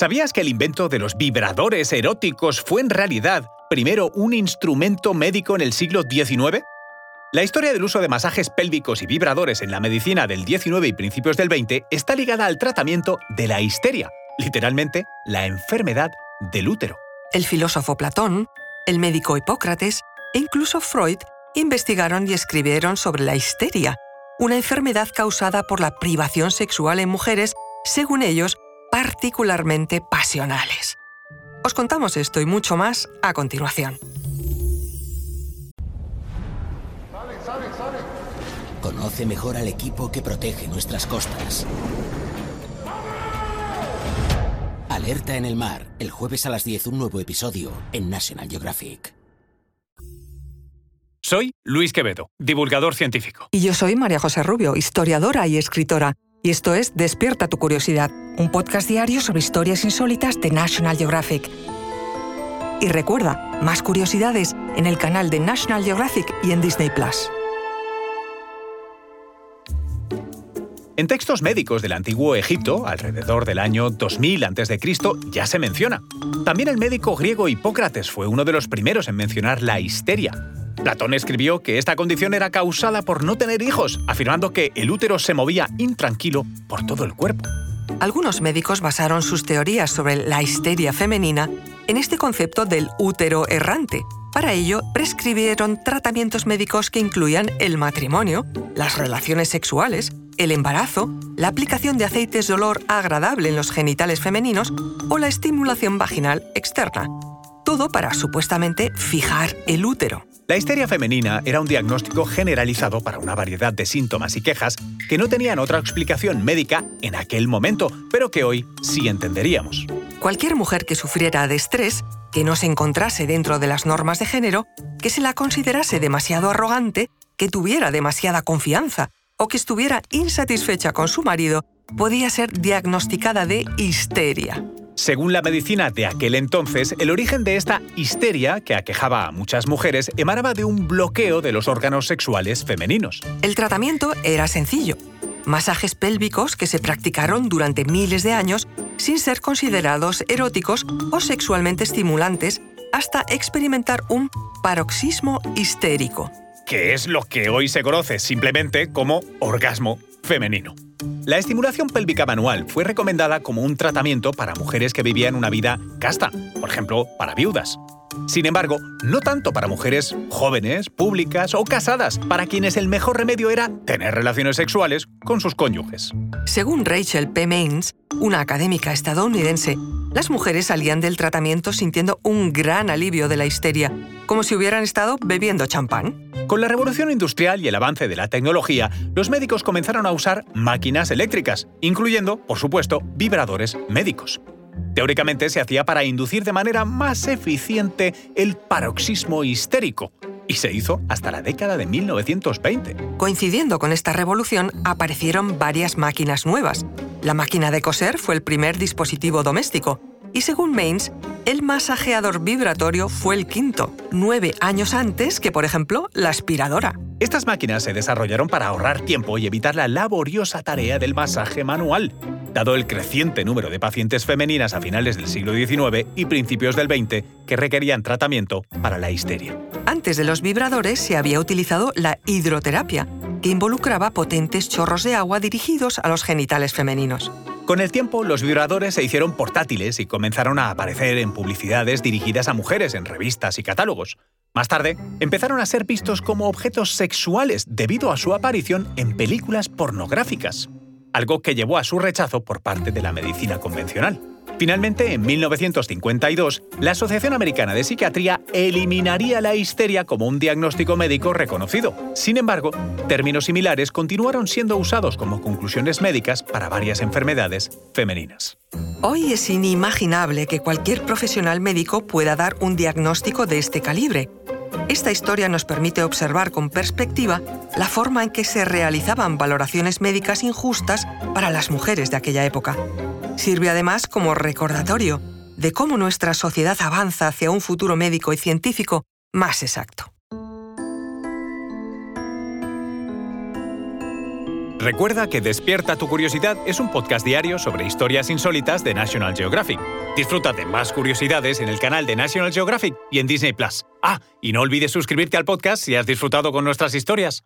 ¿Sabías que el invento de los vibradores eróticos fue en realidad primero un instrumento médico en el siglo XIX? La historia del uso de masajes pélvicos y vibradores en la medicina del XIX y principios del XX está ligada al tratamiento de la histeria, literalmente la enfermedad del útero. El filósofo Platón, el médico Hipócrates e incluso Freud investigaron y escribieron sobre la histeria, una enfermedad causada por la privación sexual en mujeres, según ellos, particularmente pasionales. Os contamos esto y mucho más a continuación. Conoce mejor al equipo que protege nuestras costas. Alerta en el mar, el jueves a las 10 un nuevo episodio en National Geographic. Soy Luis Quevedo, divulgador científico. Y yo soy María José Rubio, historiadora y escritora. Y esto es Despierta tu curiosidad, un podcast diario sobre historias insólitas de National Geographic. Y recuerda, más curiosidades en el canal de National Geographic y en Disney Plus. En textos médicos del antiguo Egipto, alrededor del año 2000 a.C., ya se menciona. También el médico griego Hipócrates fue uno de los primeros en mencionar la histeria. Platón escribió que esta condición era causada por no tener hijos, afirmando que el útero se movía intranquilo por todo el cuerpo. Algunos médicos basaron sus teorías sobre la histeria femenina en este concepto del útero errante. Para ello, prescribieron tratamientos médicos que incluían el matrimonio, las relaciones sexuales, el embarazo, la aplicación de aceites de olor agradable en los genitales femeninos o la estimulación vaginal externa. Todo para supuestamente fijar el útero. La histeria femenina era un diagnóstico generalizado para una variedad de síntomas y quejas que no tenían otra explicación médica en aquel momento, pero que hoy sí entenderíamos. Cualquier mujer que sufriera de estrés, que no se encontrase dentro de las normas de género, que se la considerase demasiado arrogante, que tuviera demasiada confianza o que estuviera insatisfecha con su marido podía ser diagnosticada de histeria. Según la medicina de aquel entonces, el origen de esta histeria que aquejaba a muchas mujeres emanaba de un bloqueo de los órganos sexuales femeninos. El tratamiento era sencillo. Masajes pélvicos que se practicaron durante miles de años sin ser considerados eróticos o sexualmente estimulantes hasta experimentar un paroxismo histérico que es lo que hoy se conoce simplemente como orgasmo femenino. La estimulación pélvica manual fue recomendada como un tratamiento para mujeres que vivían una vida casta, por ejemplo, para viudas. Sin embargo, no tanto para mujeres jóvenes, públicas o casadas, para quienes el mejor remedio era tener relaciones sexuales con sus cónyuges. Según Rachel P. Maines, una académica estadounidense, las mujeres salían del tratamiento sintiendo un gran alivio de la histeria, como si hubieran estado bebiendo champán. Con la revolución industrial y el avance de la tecnología, los médicos comenzaron a usar máquinas eléctricas, incluyendo, por supuesto, vibradores médicos. Teóricamente se hacía para inducir de manera más eficiente el paroxismo histérico, y se hizo hasta la década de 1920. Coincidiendo con esta revolución, aparecieron varias máquinas nuevas. La máquina de coser fue el primer dispositivo doméstico, y según Mains, el masajeador vibratorio fue el quinto, nueve años antes que, por ejemplo, la aspiradora. Estas máquinas se desarrollaron para ahorrar tiempo y evitar la laboriosa tarea del masaje manual, dado el creciente número de pacientes femeninas a finales del siglo XIX y principios del XX que requerían tratamiento para la histeria. Antes de los vibradores se había utilizado la hidroterapia, que involucraba potentes chorros de agua dirigidos a los genitales femeninos. Con el tiempo, los vibradores se hicieron portátiles y comenzaron a aparecer en publicidades dirigidas a mujeres en revistas y catálogos. Más tarde, empezaron a ser vistos como objetos sexuales debido a su aparición en películas pornográficas, algo que llevó a su rechazo por parte de la medicina convencional. Finalmente, en 1952, la Asociación Americana de Psiquiatría eliminaría la histeria como un diagnóstico médico reconocido. Sin embargo, términos similares continuaron siendo usados como conclusiones médicas para varias enfermedades femeninas. Hoy es inimaginable que cualquier profesional médico pueda dar un diagnóstico de este calibre. Esta historia nos permite observar con perspectiva la forma en que se realizaban valoraciones médicas injustas para las mujeres de aquella época. Sirve además como recordatorio de cómo nuestra sociedad avanza hacia un futuro médico y científico más exacto. Recuerda que Despierta tu Curiosidad es un podcast diario sobre historias insólitas de National Geographic. Disfruta de más curiosidades en el canal de National Geographic y en Disney Plus. Ah, y no olvides suscribirte al podcast si has disfrutado con nuestras historias.